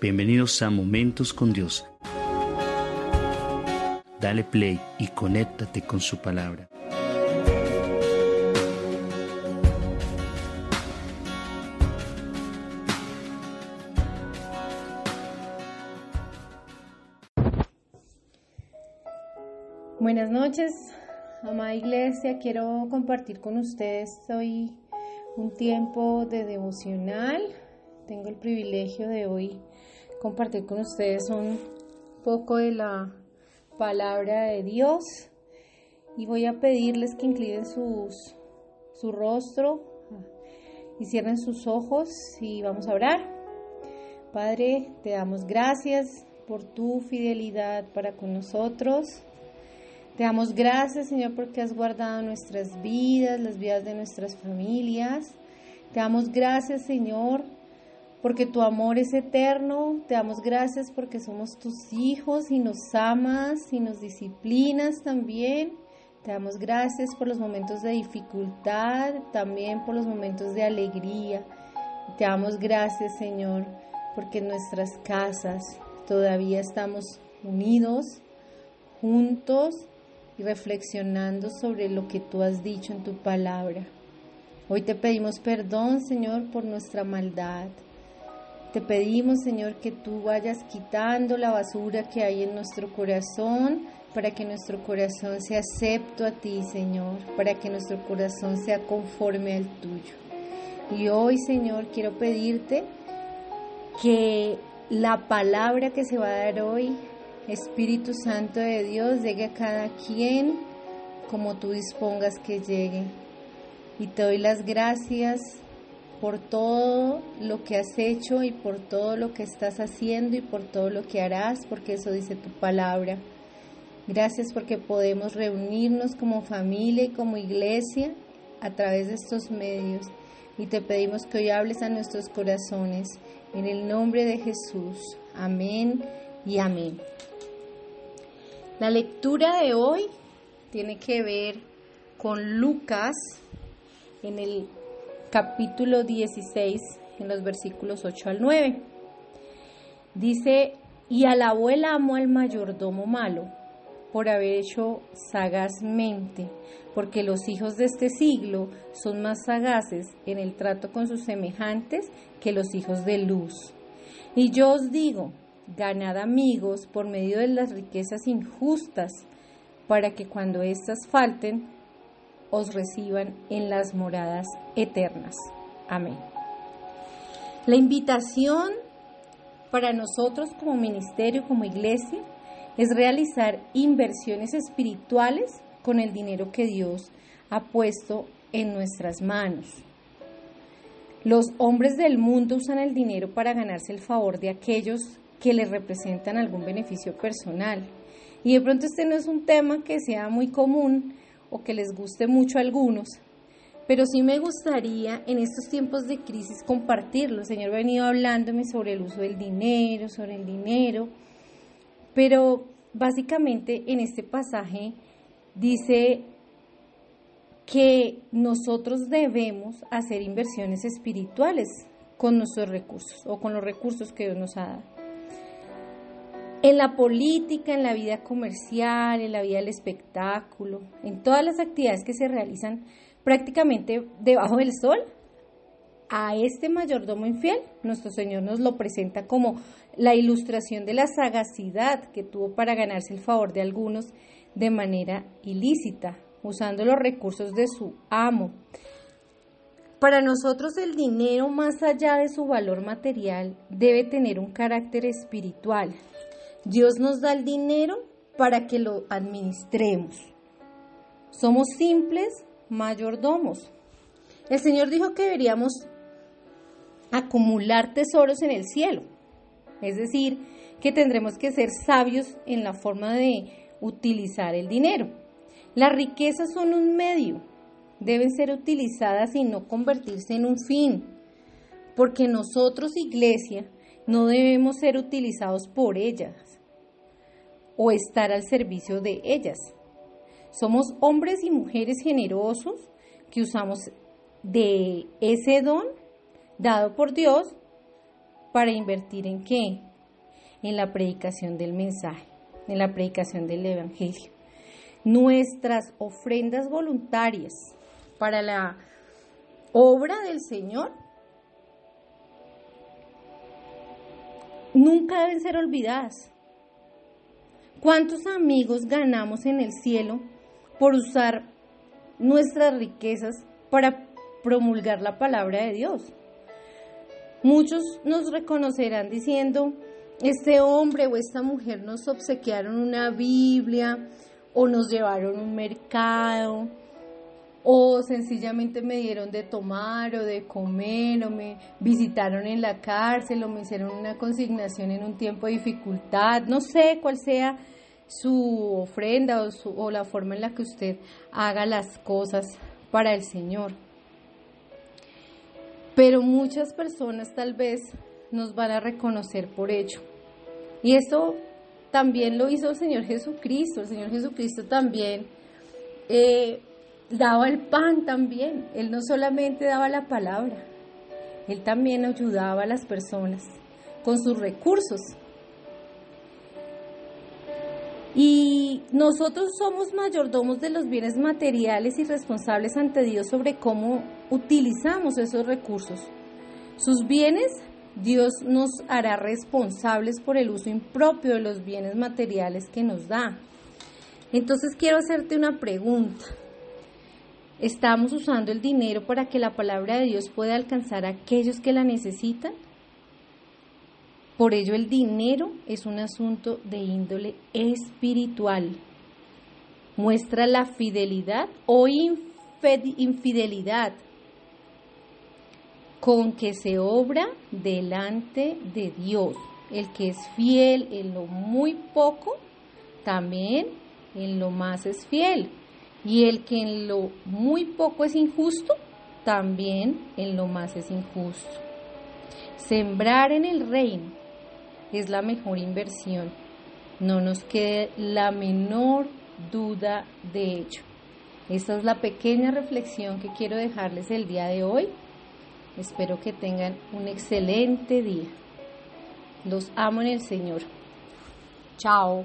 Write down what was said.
Bienvenidos a Momentos con Dios. Dale play y conéctate con su palabra. Buenas noches, amada iglesia. Quiero compartir con ustedes hoy un tiempo de devocional. Tengo el privilegio de hoy compartir con ustedes un poco de la palabra de Dios y voy a pedirles que inclinen sus, su rostro y cierren sus ojos y vamos a orar. Padre, te damos gracias por tu fidelidad para con nosotros. Te damos gracias, Señor, porque has guardado nuestras vidas, las vidas de nuestras familias. Te damos gracias, Señor, porque tu amor es eterno. Te damos gracias porque somos tus hijos y nos amas y nos disciplinas también. Te damos gracias por los momentos de dificultad, también por los momentos de alegría. Te damos gracias, Señor, porque en nuestras casas todavía estamos unidos, juntos y reflexionando sobre lo que tú has dicho en tu palabra. Hoy te pedimos perdón, Señor, por nuestra maldad. Te pedimos, Señor, que tú vayas quitando la basura que hay en nuestro corazón para que nuestro corazón sea acepto a ti, Señor, para que nuestro corazón sea conforme al tuyo. Y hoy, Señor, quiero pedirte que la palabra que se va a dar hoy, Espíritu Santo de Dios, llegue a cada quien como tú dispongas que llegue. Y te doy las gracias por todo lo que has hecho y por todo lo que estás haciendo y por todo lo que harás, porque eso dice tu palabra. Gracias porque podemos reunirnos como familia y como iglesia a través de estos medios. Y te pedimos que hoy hables a nuestros corazones. En el nombre de Jesús. Amén y amén. La lectura de hoy tiene que ver con Lucas en el capítulo 16, en los versículos 8 al 9. Dice, y alabó el amo al mayordomo malo por haber hecho sagazmente, porque los hijos de este siglo son más sagaces en el trato con sus semejantes que los hijos de luz. Y yo os digo, ganad amigos por medio de las riquezas injustas, para que cuando éstas falten, os reciban en las moradas eternas. Amén. La invitación para nosotros como ministerio, como iglesia, es realizar inversiones espirituales con el dinero que Dios ha puesto en nuestras manos. Los hombres del mundo usan el dinero para ganarse el favor de aquellos que les representan algún beneficio personal. Y de pronto este no es un tema que sea muy común o que les guste mucho a algunos, pero sí me gustaría en estos tiempos de crisis compartirlo. El Señor ha venido hablándome sobre el uso del dinero, sobre el dinero, pero básicamente en este pasaje dice que nosotros debemos hacer inversiones espirituales con nuestros recursos o con los recursos que Dios nos ha dado. En la política, en la vida comercial, en la vida del espectáculo, en todas las actividades que se realizan prácticamente debajo del sol, a este mayordomo infiel, nuestro Señor nos lo presenta como la ilustración de la sagacidad que tuvo para ganarse el favor de algunos de manera ilícita, usando los recursos de su amo. Para nosotros el dinero, más allá de su valor material, debe tener un carácter espiritual, Dios nos da el dinero para que lo administremos. Somos simples mayordomos. El Señor dijo que deberíamos acumular tesoros en el cielo. Es decir, que tendremos que ser sabios en la forma de utilizar el dinero. Las riquezas son un medio, deben ser utilizadas y no convertirse en un fin, porque nosotros, iglesia, no debemos ser utilizados por ellas o estar al servicio de ellas. Somos hombres y mujeres generosos que usamos de ese don dado por Dios para invertir en qué? en la predicación del mensaje, en la predicación del Evangelio. Nuestras ofrendas voluntarias para la obra del Señor nunca deben ser olvidadas. ¿Cuántos amigos ganamos en el cielo por usar nuestras riquezas para promulgar la palabra de Dios? Muchos nos reconocerán diciendo, este hombre o esta mujer nos obsequiaron una Biblia o nos llevaron un mercado o sencillamente me dieron de tomar o de comer o me visitaron en la cárcel o me hicieron una consignación en un tiempo de dificultad, no sé cuál sea su ofrenda o, la forma en la que usted haga las cosas para el Señor. Pero muchas personas tal vez nos van a reconocer por ello. Y eso también lo hizo el Señor Jesucristo. El Señor Jesucristo también eh, daba el pan también. Él no solamente daba la palabra, él también ayudaba a las personas con sus recursos. Y nosotros somos mayordomos de los bienes materiales y responsables ante Dios sobre cómo utilizamos esos recursos. Sus bienes, Dios nos hará responsables por el uso impropio de los bienes materiales que nos da. Entonces quiero hacerte una pregunta. ¿Estamos usando el dinero para que la palabra de Dios pueda alcanzar a aquellos que la necesitan? Por ello el dinero es un asunto de índole espiritual. Muestra la fidelidad o infidelidad con que se obra delante de Dios. El que es fiel en lo muy poco, también en lo más es fiel. Y el que en lo muy poco es injusto, también en lo más es injusto. Sembrar en el reino es la mejor inversión. No nos quede la menor duda de ello. Esta es la pequeña reflexión que quiero dejarles el día de hoy. Espero que tengan un excelente día. Los amo en el Señor. Chao.